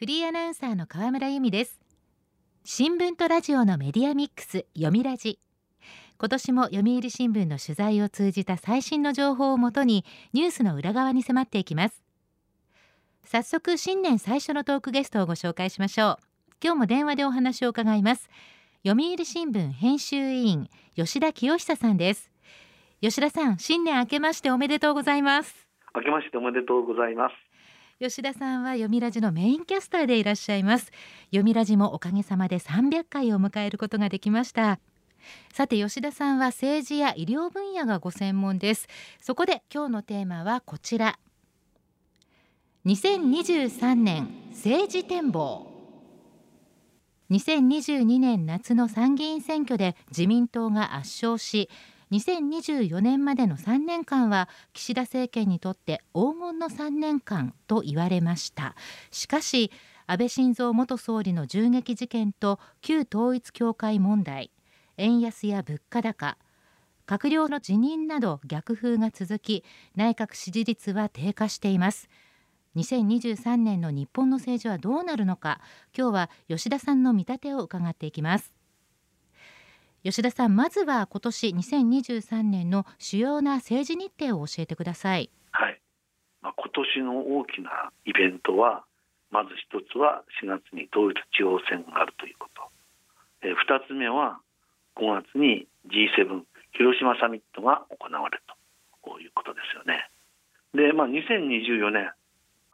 フリーアナウンサーの河村由美です。新聞とラジオのメディアミックス読みラジ。今年も読売新聞の取材を通じた最新の情報をもとにニュースの裏側に迫っていきます。早速新年最初のトークゲストをご紹介しましょう。今日も電話でお話を伺います。読売新聞編集委員吉田清久さんです。吉田さん新年明けましておめでとうございます。明けましておめでとうございます。吉田さんは読みラジのメインキャスターでいらっしゃいます。読みラジもおかげさまで300回を迎えることができました。さて吉田さんは政治や医療分野がご専門です。そこで今日のテーマはこちら。2023年政治展望。2022年夏の参議院選挙で自民党が圧勝し2024年までの3年間は岸田政権にとって黄金の3年間と言われました。しかし安倍晋三元総理の銃撃事件と旧統一教会問題円安や物価高閣僚の辞任など逆風が続き内閣支持率は低下しています。2023年の日本の政治はどうなるのか今日は吉田さんの見立てを伺っていきます。吉田さんまずは今年2023年の主要な政治日程を教えてください。はい、まあ、今年の大きなイベントはまず一つは4月に統一地方選があるということ、えー、2つ目は5月に G7 広島サミットが行われると。いうことですよね。で、まあ、2024年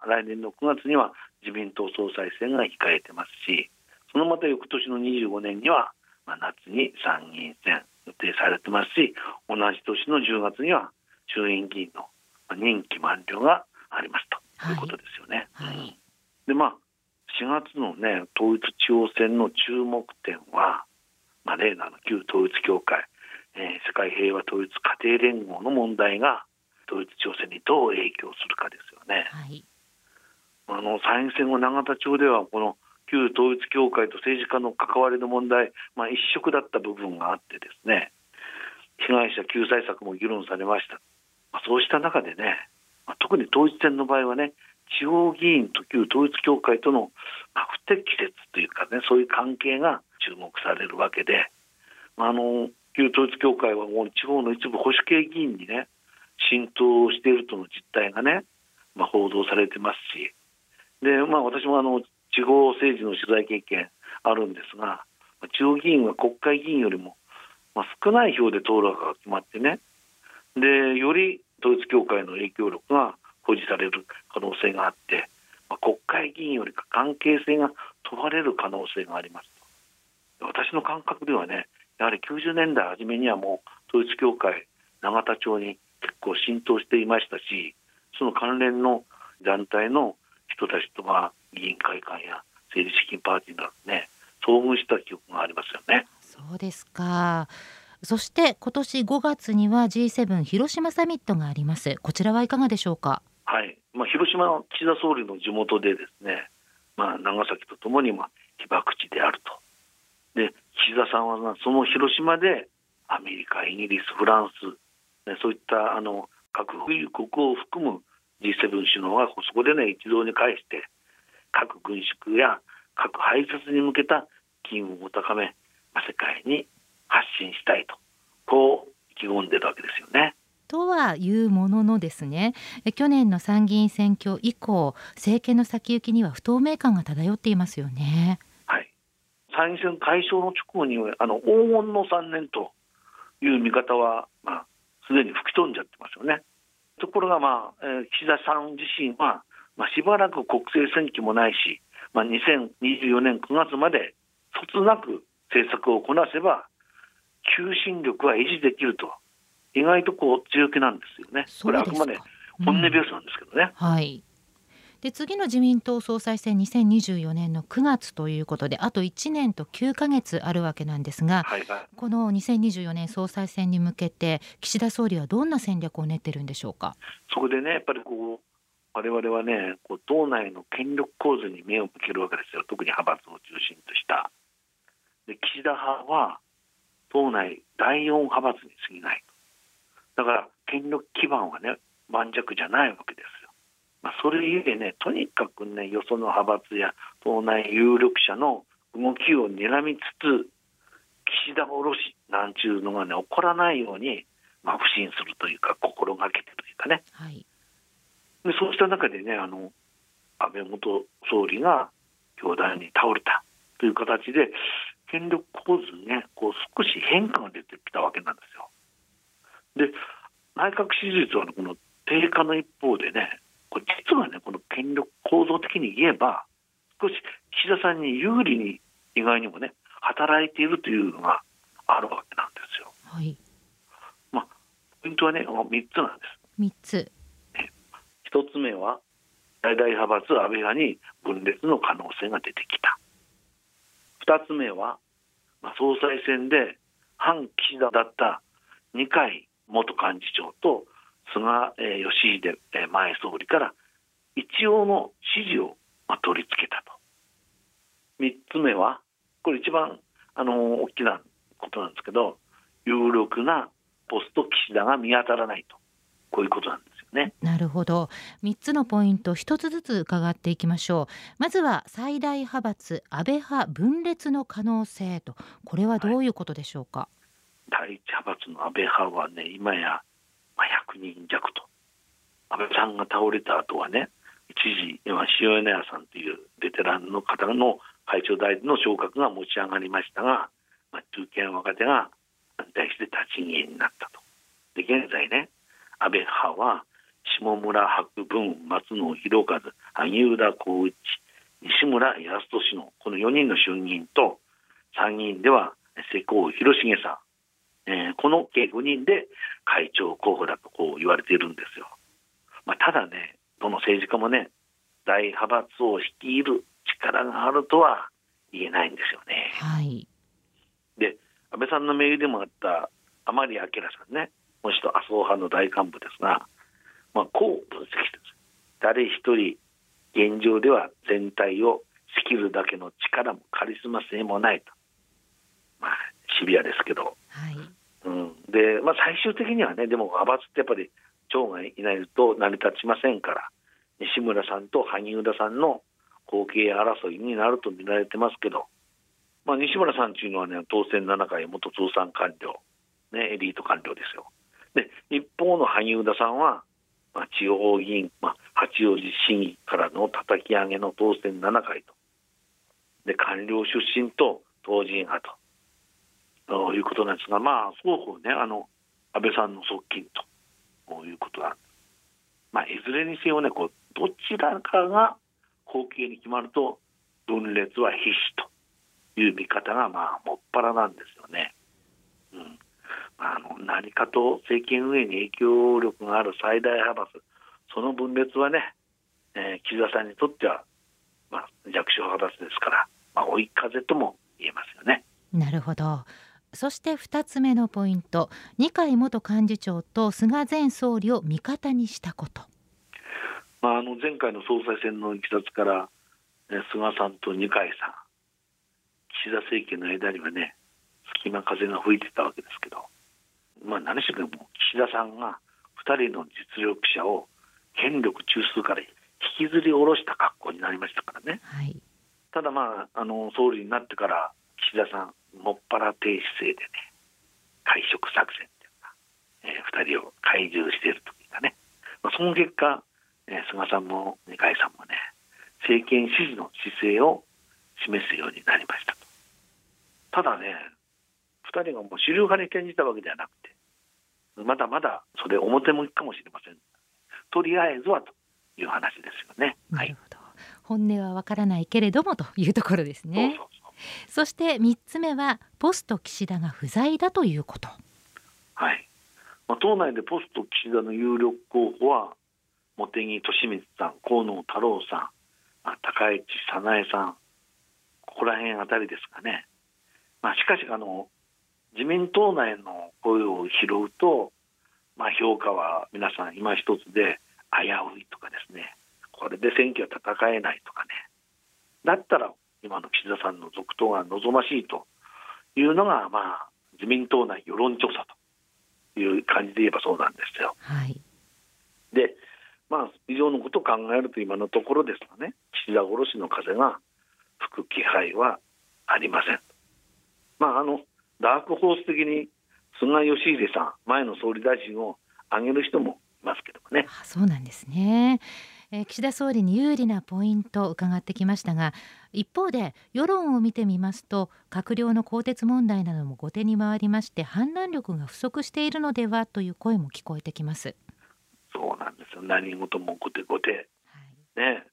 来年の9月には自民党総裁選が控えてますしそのまた翌年の25年にはまあ、夏に参議院選予定されてますし同じ年の10月には衆院議員の任期満了がありますということですよね。はい、はい、でまあ4月のね統一地方選の注目点は、まあ、例のあの旧統一教会、えー、世界平和統一家庭連合の問題が統一地方選にどう影響するかですよね。はい、あの参院選後永田町ではこの旧統一教会と政治家の関わりの問題、まあ、一色だった部分があってですね被害者救済策も議論されました、まあ、そうした中でね、まあ、特に統一選の場合はね地方議員と旧統一教会との、不適切というかねそういう関係が注目されるわけで、まあ、あの旧統一教会はもう地方の一部保守系議員にね浸透しているとの実態がね、まあ、報道されてますしで、まあ、私もあの地方政治の取材経験あるんですが地方議員は国会議員よりも、ま、少ない票で通るが決まってね。でより統一教会の影響力が保持される可能性があって、ま、国会議員よりか関係性が問われる可能性があります。私の感覚ではねやはり90年代初めにはもう統一教会永田町に結構浸透していましたしその関連の団体の人たちとは議員会館や政治資金パーティーなどね遭遇した記憶がありますよね。そうですか。そして今年5月には G7 広島サミットがあります。こちらはいかがでしょうか？はい、まあ、広島の岸田総理の地元でですね、まあ、長崎とともにまあ被爆地であると。で岸田さんはその広島でアメリカイギリスフランス、ね、そういったあの核保有国を含む G7 首脳がそこでね一堂に会して核軍縮や核廃絶に向けた機運を高め、まあ、世界に発信したいとこう意気込んでるわけですよね。とはいうもののですね去年の参議院選挙以降政権の先行きには不透明感が漂っていますよね。はい、参議院選解消の直後にあの黄金の3年という見方は、まあ、すでに吹き飛んじゃってますよね。ところが、まあえー、岸田さん自身はまあ、しばらく国政選挙もないし、まあ、2024年9月までそつなく政策をこなせば求心力は維持できると。意外とこう強気なんですよね。これあくまで本音ベースなんですけどね。うん、はい。で次の自民党総裁選2024年の9月ということであと1年と9か月あるわけなんですが、はいはい、この2024年総裁選に向けて岸田総理はどんな戦略を練ってるんでしょうか？そこでねやっぱりこう我々はねこう党内の権力構図に目を向けるわけですよ。特に派閥を中心とした。で岸田派は党内第4派閥に過ぎないだから権力基盤はね盤石じゃないわけですよ、まあ、それゆえね、とにかくね、よその派閥や党内有力者の動きを睨みつつ、岸田おろしなんちゅうのがね、起こらないように、まあ、不信するというか、心がけてというかね、はい、でそうした中でね、あの安倍元総理が凶弾に倒れたという形で、権力構図にね、こう少し変化が出てきたわけなんですよ。で、内閣支持率はこの低下の一方でね、これ実はね、この権力構造的に言えば、少し岸田さんに有利に意外にもね、働いているというのがあるわけなんですよ。はい。まあ、ポイントはね、3つなんです。3つ。1つ目は、大々派閥安倍派に分裂の可能性が出てきた。2つ目は、まあ、総裁選で反岸田だった二階元幹事長と菅義偉前総理から一応の支持をまあ取り付けたと。3つ目は、これ一番あの大きなことなんですけど、有力なポスト岸田が見当たらないと、こういうことなんですね。なるほど。3つのポイント、1つずつ伺っていきましょう。まずは最大派閥、安倍派分裂の可能性と、これはどういうことでしょうか？はい第一派閥の安倍派はね、今や、まあ、100人弱と。安倍さんが倒れた後はね、一時、今、塩谷さんというベテランの方の会長代理の昇格が持ち上がりましたが、まあ、中堅若手が反対して立ち消えになったと。で、現在ね、安倍派は、下村博文、松野博一、萩生田光一、西村康稔のこの4人の衆議院と、参議院では世耕弘成さん、えー、この計5人で会長候補だとこう言われているんですよ。まあ、ただね、どの政治家もね、大派閥を率いる力があるとは言えないんですよね。はい、で、安倍さんの名義でもあった甘利明さんね、もう一度麻生派の大幹部ですが、まあ、こう分析です。誰一人、現状では全体を仕切るだけの力もカリスマ性もないと。まあ、シビアですけど、はいうん、で、まあ、最終的にはね、でも派閥ってやっぱり長がいないと成り立ちませんから、西村さんと萩生田さんの後継争いになると見られてますけど、まあ、西村さんというのはね、当選7回、元通産官僚、ね、エリート官僚ですよ。で、一方の萩生田さんは、まあ、地方議員、まあ、八王子市議からの叩き上げの当選7回と。で、官僚出身と党人派と。ということなんですが、まあ、双方ね、あの安倍さんの側近ということなんです。まあ、いずれにせよね、こうどちらかが後継に決まると、分裂は必至という見方が、まあ、もっぱらなんです。あ、あの何かと政権運営に影響力がある最大派閥、その分裂はね、えー、岸田さんにとっては、まあ、弱小派閥ですから、まあ、追い風とも言えますよね。なるほど。そして2つ目のポイント二階元幹事長と菅前総理を味方にしたこと、まあ、あの前回の総裁選のいきさつから、ね、菅さんと二階さん岸田政権の間にはね隙間風が吹いてたわけですけど、まあ、何しろも岸田さんが2人の実力者を権力中枢から引きずり下ろした格好になりましたからね。はい、ただまああの総理になってから岸田さんもっぱら低姿勢でね会食作戦っていうか、えー、2人を懐柔しているというかね、まあ、その結果、えー、菅さんも二階さんもね政権支持の姿勢を示すようになりましたとただね2人がもう主流派に転じたわけではなくてまだまだそれ表向きかもしれませんとりあえずはという話ですよね。なるほど、はい、本音はわからないけれどもというところですね。そうそうそして3つ目はポスト岸田が不在だということ。はい、まあ、党内でポスト岸田の有力候補は茂木敏光さん、河野太郎さん、まあ、高市早苗さん、ここら辺あたりですかね。まあ、しかしあの自民党内の声を拾うと、まあ、評価は皆さん今一つで危ういとかですねこれで選挙は戦えないとかねだったら今の岸田さんの続投が望ましいというのが、まあ、自民党内世論調査という感じで言えばそうなんですよ。はい、で、まあ、以上のことを考えると今のところですとね岸田殺しの風が吹く気配はありません。まあ、あのダークホース的に菅義偉さん前の総理大臣を挙げる人もいますけどもね。あそうなんですね。えー、岸田総理に有利なポイントを伺ってきましたが一方で世論を見てみますと閣僚の更迭問題なども後手に回りまして判断力が不足しているのではという声も聞こえてきます。そうなんですよ。何事も後手後手、はい、ね。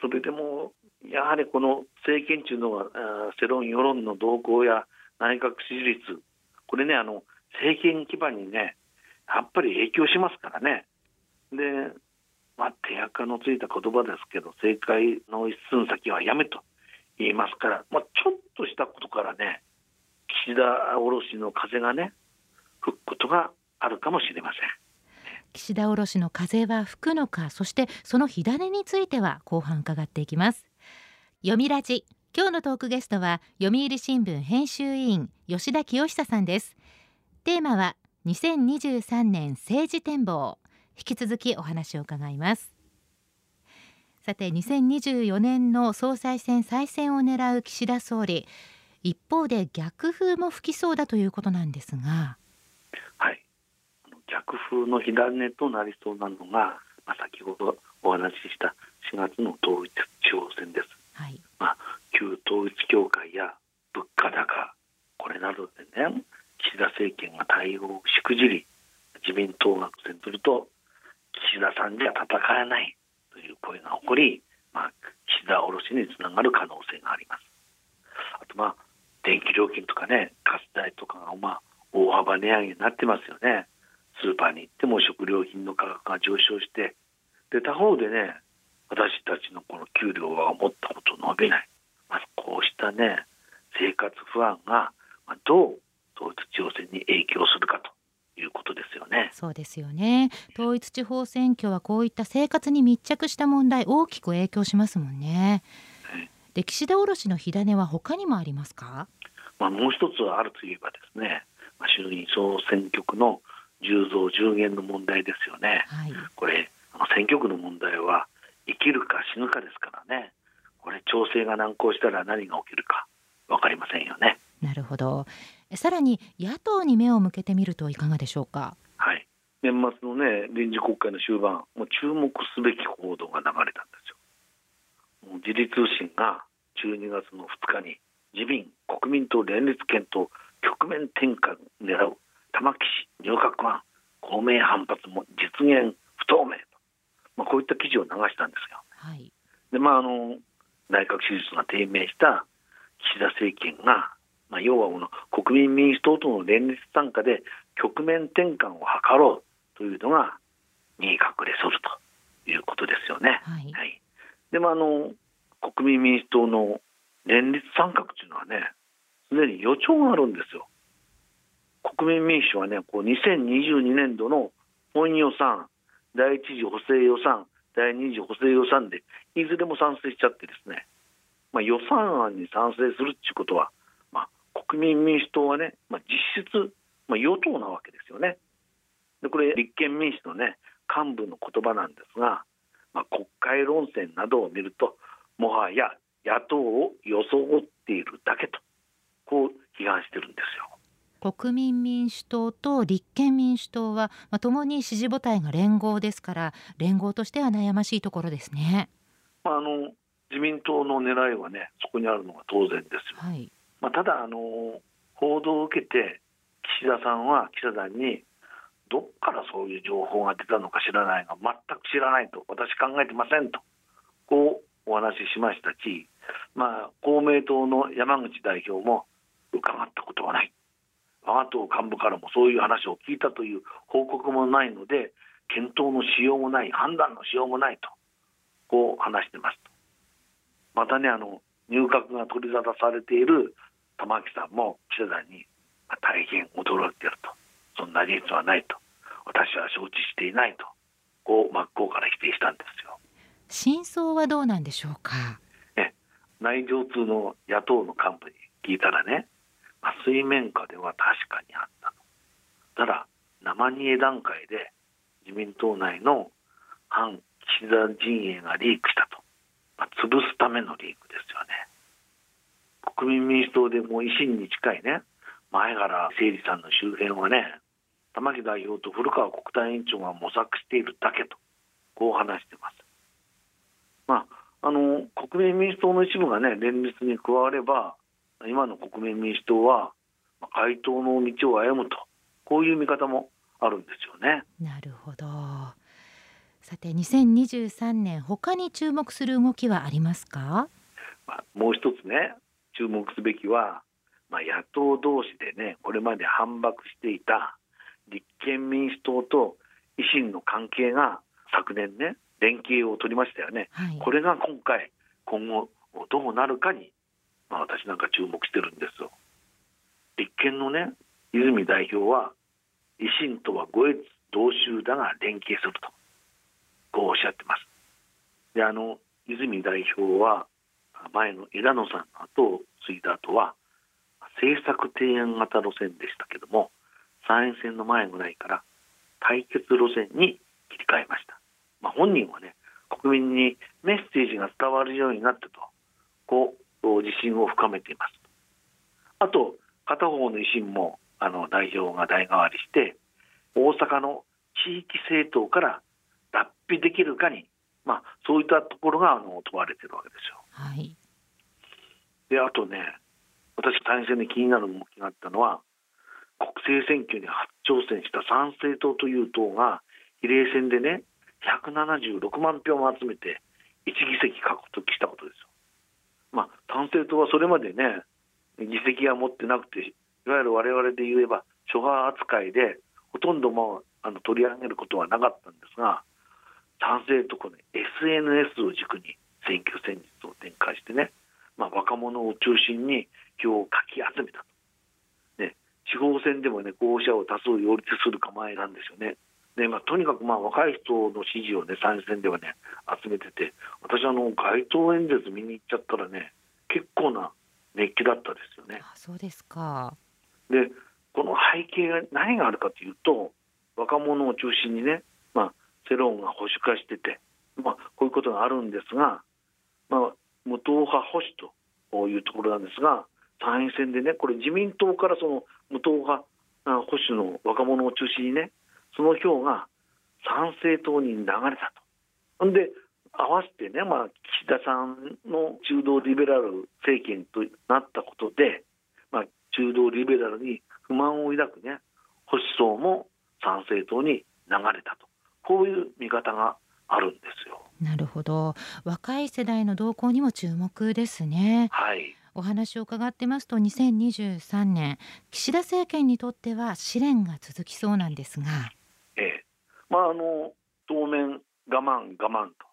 それでもやはりこの政権中の世論世論の動向や内閣支持率。これねあの政権基盤にねやっぱり影響しますからね。でまあ、手垢のついた言葉ですけど正解の一寸先はやめと言いますから、まあ、ちょっとしたことからね岸田卸の風がね吹くことがあるかもしれません。岸田卸の風は吹くのかそしてその火種については後半伺っていきます。読みラジ。今日のトークゲストは読売新聞編集委員吉田清久さんです。テーマは2023年政治展望。引き続きお話を伺います。さて2024年の総裁選再選を狙う岸田総理。一方で逆風も吹きそうだということなんですが。はい。逆風の火種となりそうなのが、まあ、先ほどお話しした4月の統一地方選です、はいまあ、旧統一教会や物価高これなどでね岸田政権が対応をしくじり自民党が苦戦すると岸田さんじゃ戦えないという声が起こり、まあ、岸田卸につながる可能性があります。あと、まあ、電気料金とかね、ガス代とかが、まあ、大幅値上げになってますよね。スーパーに行っても食料品の価格が上昇して、で、他方でね、私たちのこの給料は思ったほど伸びない。まあ、こうしたね、生活不安が、まあ、どう統一地方選に影響するかということですよね。そうですよね。統一地方選挙はこういった生活に密着した問題大きく影響しますもんね。で岸田卸の火種は他にもありますか？まあもう一つはあるといえばですね、まあ、衆議院総選挙区の10増10減の問題ですよね。はい、これ選挙区の問題は生きるか死ぬかですからね。これ調整が難航したら何が起きるかわかりませんよね。なるほど。さらに野党に目を向けてみるといかがでしょうか？はい年末のね臨時国会の終盤もう注目すべき報道が流れたんですよ。もう時事通信が12月の2日に自民国民党連立検討局面転換を狙う玉木氏入閣案公明反発も実現不透明と、まあ、こういった記事を流したんですよ。はい、でまああの内閣支持率が低迷した岸田政権がまあ、要はこの国民民主党との連立参加で局面転換を図ろうというのが2位隠れソルということですよね。はい、はい、でもあの国民民主党の連立参画というのはねすでに予兆があるんですよ。国民民主はねこう2022年度の本予算第一次補正予算第二次補正予算でいずれも賛成しちゃってですね、まあ、予算案に賛成するっていうことはまあ国民民主党はね、まあ、実質、まあ、与党なわけですよね。でこれ立憲民主のね幹部の言葉なんですが、まあ、国会論戦などを見るともはや野党を装っているだけとこう批判してるんですよ。国民民主党と立憲民主党は、まあ、共に支持母体が連合ですから連合としては悩ましいところですね。まあ、あの自民党の狙いはねそこにあるのが当然ですよ。はいまあ、ただあの報道を受けて岸田さんは記者団にどっからそういう情報が出たのか知らないが全く知らないと私考えてませんとこうお話ししましたし、まあ、公明党の山口代表も伺ったことはない我が党幹部からもそういう話を聞いたという報告もないので検討のしようもない判断のしようもないとこう話してますと。またねあの入閣が取り沙汰されている玉木さんも記者団に大変驚いていると。そんな事実はないと。私は承知していないと。こう真っ向から否定したんですよ。真相はどうなんでしょうか、ね、内情通の野党の幹部に聞いたらね、まあ、水面下では確かにあったとただ生煮え段階で自民党内の反岸田陣営がリークしたと、まあ、潰すためのリークですよね。国民民主党でも維新に近いね、前原誠司さんの周辺はね、玉木代表と古川国対委員長が模索しているだけと、こう話してます。まあ、あの国民民主党の一部がね、連立に加われば、今の国民民主党は回答の道を歩むと、こういう見方もあるんですよね。なるほど。さて、2023年、他に注目する動きはありますか？まあ、もう一つね、注目すべきは、まあ、野党同士でね、これまで反駁していた立憲民主党と維新の関係が昨年ね、連携を取りましたよね。はい、これが今回、今後どうなるかに、まあ、私なんか注目してるんですよ。立憲のね、泉代表は、維新とは五越同州だが連携すると、こうおっしゃってます。で、あの、泉代表は、前の枝野さんの後を継いだ後は、政策提案型路線でしたけども、参院選の前ぐらいから対決路線に切り替えました。まあ、本人はね、国民にメッセージが伝わるようになったと、こう、自信を深めています。あと、片方の維新もあの代表が代替わりして、大阪の地域政党から脱皮できるかに、まあ、そういったところがあの問われてるわけですよ。はい、であとね、私、参院選で気になる動きがあったのは、国政選挙に初挑戦した参政党という党が、比例戦でね、176万票も集めて、1議席獲得したことですよ。まあ、参政党はそれまでね、議席は持ってなくて、いわゆる我々で言えば、諸派扱いで、ほとんどもあの取り上げることはなかったんですが、賛成とこの SNS を軸に選挙戦術を展開してね、まあ、若者を中心に票をかき集めたと。ね、地方選でもね、候補者を多数擁立する構えなんですよね。でまあ、とにかくまあ若い人の支持をね、参院選ではね、集めてて、私あの、街頭演説見に行っちゃったらね、結構な熱気だったですよね。あそうですかでこの背景が何があるかというと若者を中心にね、まあ、世論が保守化してて、まあ、こういうことがあるんですが、まあ、無党派保守というところなんですが参院選でねこれ自民党からその無党派保守の若者を中心にねその票が参政党に流れたと。ほんで合わせてね、まあ、岸田さんの中道リベラル政権となったことで、まあ、中道リベラルに不満を抱くね、保守層も参政党に流れたと、こういう見方があるんですよ。なるほど。若い世代の動向にも注目ですね。はい。お話を伺ってますと2023年岸田政権にとっては試練が続きそうなんですが、ええ、まああの当面我慢我慢と。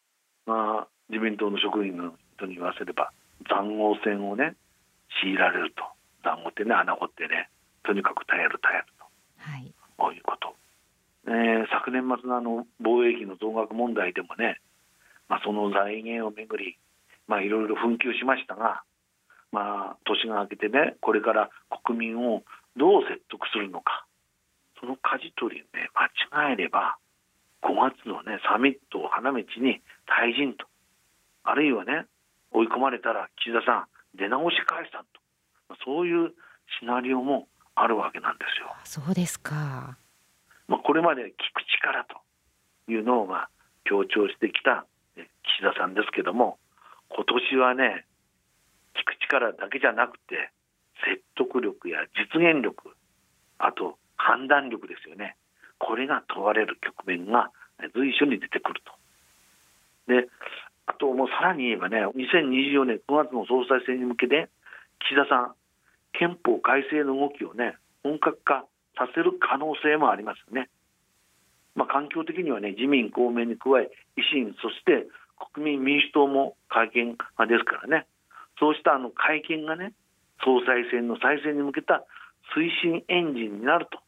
まあ、自民党の職員の人に言わせれば塹壕戦をね強いられると。塹壕ってね穴掘ってねとにかく耐える耐えると、はい、こういうこと、えー、昨年末のあの防衛費の増額問題でもね、まあ、その財源をめぐり、まあ、いろいろ紛糾しましたが、まあ、年が明けてねこれから国民をどう説得するのか。その舵取りね間違えれば5月のねサミットを花道に退陣と。あるいはね追い込まれたら岸田さん出直し返したと。そういうシナリオもあるわけなんですよ。そうですか、まあ、これまで聞く力というのをまあ強調してきた岸田さんですけども今年はね聞く力だけじゃなくて説得力や実現力あと判断力ですよねこれが問われる局面が随所に出てくると。であともうさらに言えばね2024年9月の総裁選に向けて岸田さん憲法改正の動きをね本格化させる可能性もありますよね。まあ、環境的にはね自民公明に加え維新そして国民民主党も会見ですからねそうしたあの会見がね総裁選の再選に向けた推進エンジンになると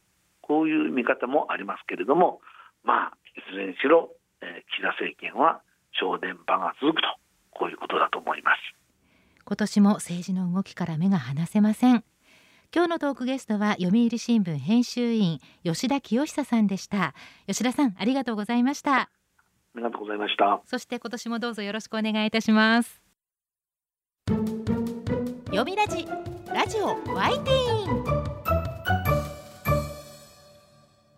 こういう見方もありますけれども、まあ、いずれにしろ、えー、岸田政権は正電波が続くと、こういうことだと思います。今年も政治の動きから目が離せません。今日のトークゲストは読売新聞編集員吉田清久さんでした。吉田さん、ありがとうございました。ありがとうございましたそして今年もどうぞよろしくお願いいたします読みラジラジオワイティーン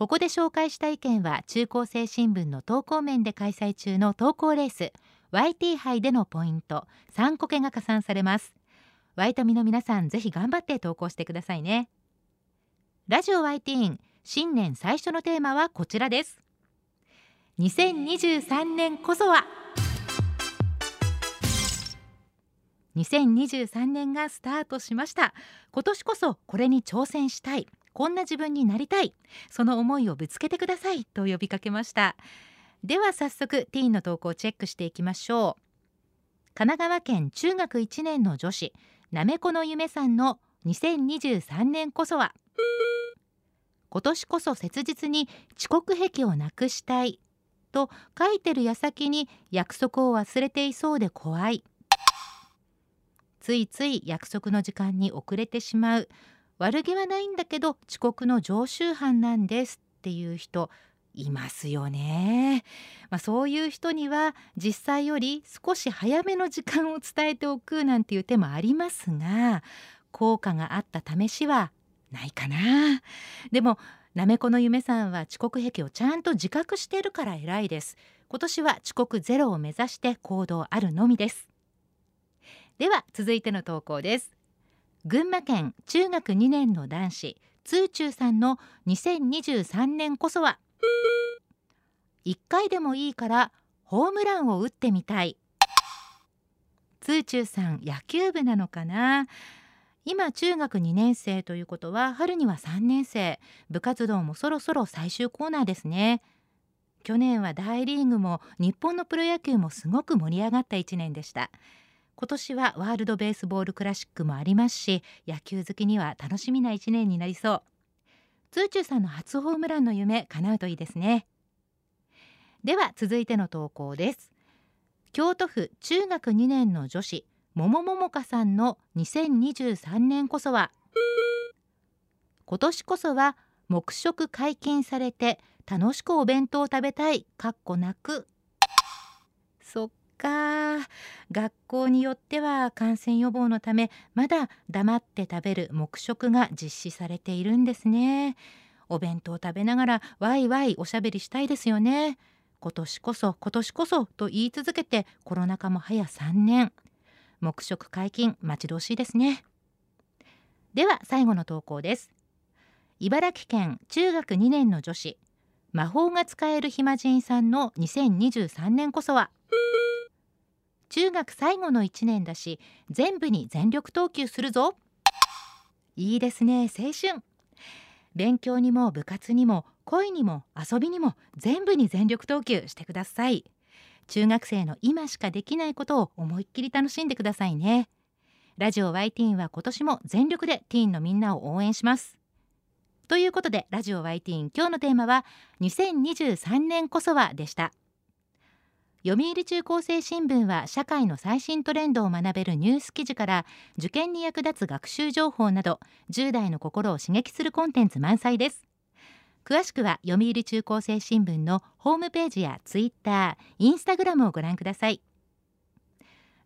ここで紹介した意見は中高生新聞の投稿面で開催中の投稿レース YT 杯でのポイント3個けが加算されます。ワイタミの皆さんぜひ頑張って投稿してくださいね。ラジオ YT 新年最初のテーマはこちらです。2023年こそは。2023年がスタートしました。今年こそこれに挑戦したい。こんな自分になりたい。その思いをぶつけてくださいと呼びかけました。では早速ティーンの投稿をチェックしていきましょう。神奈川県中学1年の女子なめこの夢さんの2023年こそは。今年こそ切実に遅刻癖をなくしたい。と書いてる矢先に約束を忘れていそうで怖い。ついつい約束の時間に遅れてしまう。悪気はないんだけど遅刻の常習犯なんですっていう人いますよね、まあ、そういう人には実際より少し早めの時間を伝えておくなんていう手もありますが効果があった試しはないかな。でもなめこの夢さんは遅刻癖をちゃんと自覚しているから偉いです。今年は遅刻ゼロを目指して行動あるのみです。では続いての投稿です。群馬県中学2年の男子通中さんの2023年こそは1回でもいいからホームランを打ってみたい。通中さん野球部なのかな？今中学2年生ということは春には3年生。部活動もそろそろ最終コーナーですね。去年は大リーグも日本のプロ野球もすごく盛り上がった1年でした。今年はワールドベースボールクラシックもありますし野球好きには楽しみな1年になりそう。通中さんの初ホームランの夢叶うといいですね。では続いての投稿です。京都府中学2年の女子桃桃香さんの2023年こそは。今年こそは黙食解禁されて楽しくお弁当を食べたいかっこなく。そっか。学校によっては感染予防のためまだ黙って食べる黙食が実施されているんですね。お弁当食べながらワイワイおしゃべりしたいですよね。今年こそ今年こそと言い続けてコロナ禍も早3年。黙食解禁待ち遠しいですね。では最後の投稿です。茨城県中学2年の女子魔法が使える暇人さんの2023年こそは。中学最後の1年だし全部に全力投球するぞ。いいですね青春。勉強にも部活にも恋にも遊びにも全部に全力投球してください。中学生の今しかできないことを思いっきり楽しんでくださいね。ラジオ Y ティーンは今年も全力でティーンのみんなを応援します。ということでラジオ Y ティーン今日のテーマは2023年こそはでした。読売中高生新聞は社会の最新トレンドを学べるニュース記事から受験に役立つ学習情報など10代の心を刺激するコンテンツ満載です。詳しくは読売中高生新聞のホームページやツイッター、インスタグラムをご覧ください。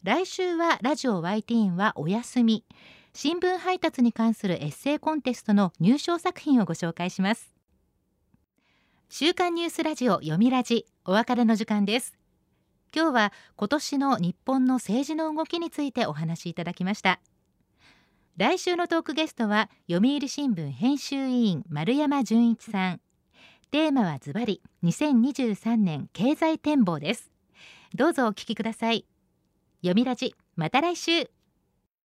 来週はラジオ Y ティはお休み。新聞配達に関するエッセイコンテストの入賞作品をご紹介します。週刊ニュースラジオ読みラジお別れの時間です。今日は今年の日本の政治の動きについてお話しいただきました。来週のトークゲストは読売新聞編集委員丸山純一さん。テーマはズバリ2023年経済展望です。どうぞお聞きください。読みラジまた来週。